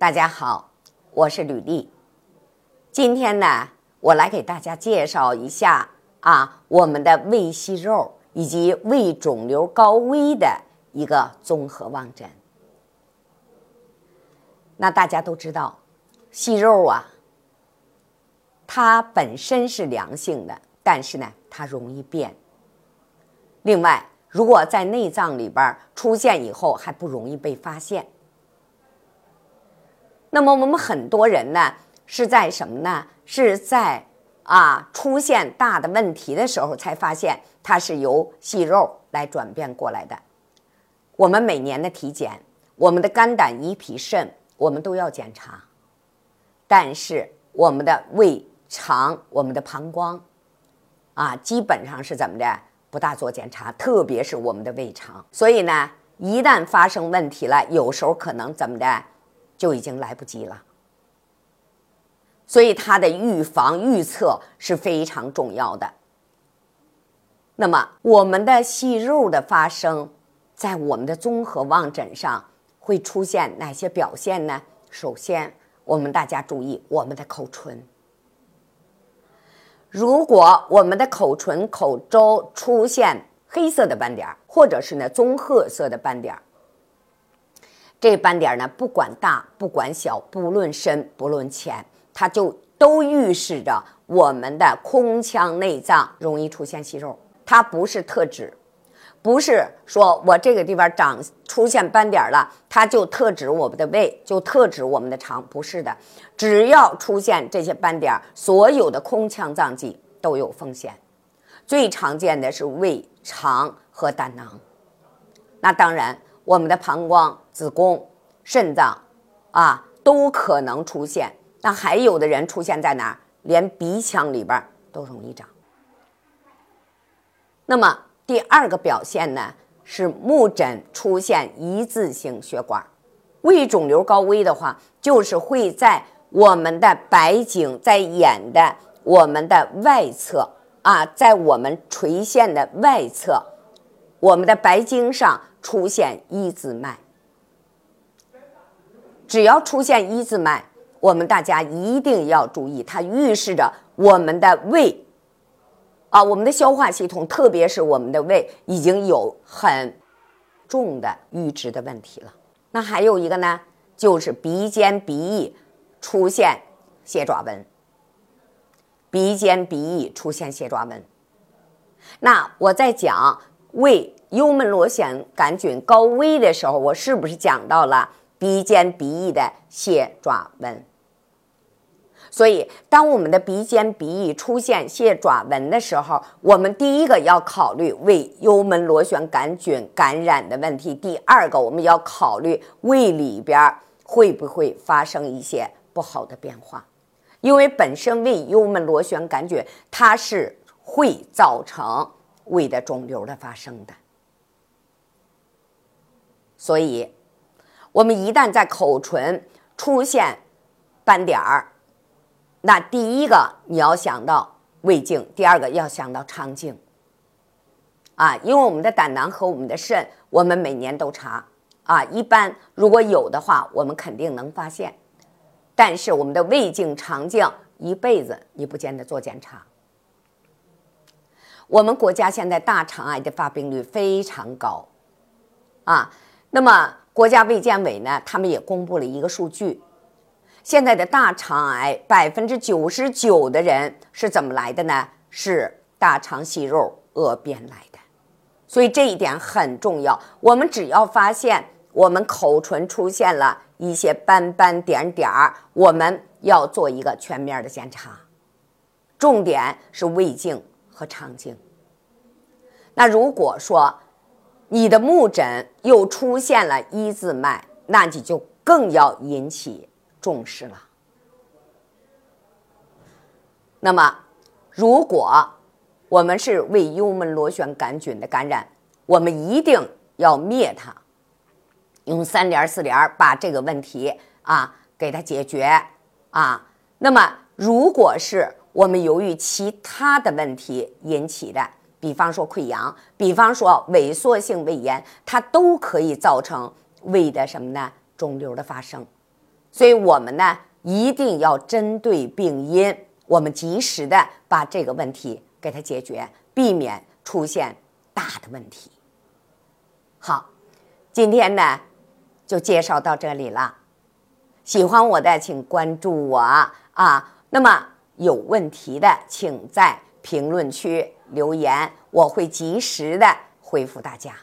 大家好，我是吕丽。今天呢，我来给大家介绍一下啊，我们的胃息肉以及胃肿瘤高危的一个综合望诊。那大家都知道，息肉啊，它本身是良性的，但是呢，它容易变。另外，如果在内脏里边出现以后，还不容易被发现。那么我们很多人呢，是在什么呢？是在啊出现大的问题的时候才发现它是由息肉来转变过来的。我们每年的体检，我们的肝胆胰脾肾我们都要检查，但是我们的胃肠、我们的膀胱啊，基本上是怎么的？不大做检查，特别是我们的胃肠。所以呢，一旦发生问题了，有时候可能怎么的？就已经来不及了，所以它的预防预测是非常重要的。那么，我们的息肉的发生，在我们的综合望诊上会出现哪些表现呢？首先，我们大家注意我们的口唇，如果我们的口唇口周出现黑色的斑点儿，或者是呢棕褐色的斑点儿。这斑点呢，不管大不管小，不论深不论浅，它就都预示着我们的空腔内脏容易出现息肉。它不是特指，不是说我这个地方长出现斑点了，它就特指我们的胃，就特指我们的肠，不是的。只要出现这些斑点，所有的空腔脏器都有风险。最常见的是胃、肠和胆囊。那当然。我们的膀胱、子宫、肾脏，啊，都可能出现。那还有的人出现在哪儿？连鼻腔里边都容易长。那么第二个表现呢，是目诊出现一字性血管。胃肿瘤高危的话，就是会在我们的白颈，在眼的我们的外侧啊，在我们垂线的外侧，我们的白经上。出现一字脉，只要出现一字脉，我们大家一定要注意，它预示着我们的胃啊，我们的消化系统，特别是我们的胃，已经有很重的预知的问题了。那还有一个呢，就是鼻尖鼻翼出现蟹爪纹，鼻尖鼻翼出现蟹爪纹。那我在讲胃。幽门螺旋杆菌高危的时候，我是不是讲到了鼻尖鼻翼的蟹爪纹？所以，当我们的鼻尖鼻翼出现蟹爪纹的时候，我们第一个要考虑胃幽门螺旋杆菌感染的问题；第二个，我们要考虑胃里边会不会发生一些不好的变化，因为本身胃幽门螺旋杆菌它是会造成胃的肿瘤的发生的。所以，我们一旦在口唇出现斑点儿，那第一个你要想到胃镜，第二个要想到肠镜。啊，因为我们的胆囊和我们的肾，我们每年都查啊，一般如果有的话，我们肯定能发现。但是我们的胃镜、肠镜一辈子你不见得做检查。我们国家现在大肠癌的发病率非常高，啊。那么，国家卫健委呢，他们也公布了一个数据，现在的大肠癌百分之九十九的人是怎么来的呢？是大肠息肉恶变来的，所以这一点很重要。我们只要发现我们口唇出现了一些斑斑点点儿，我们要做一个全面的检查，重点是胃镜和肠镜。那如果说，你的目诊又出现了一字脉，那你就更要引起重视了。那么，如果我们是胃幽门螺旋杆菌的感染，我们一定要灭它，用三联四联把这个问题啊给它解决啊。那么，如果是我们由于其他的问题引起的，比方说溃疡，比方说萎缩性胃炎，它都可以造成胃的什么呢？肿瘤的发生。所以我们呢一定要针对病因，我们及时的把这个问题给它解决，避免出现大的问题。好，今天呢就介绍到这里了。喜欢我的请关注我啊，那么有问题的请在评论区留言，我会及时的回复大家。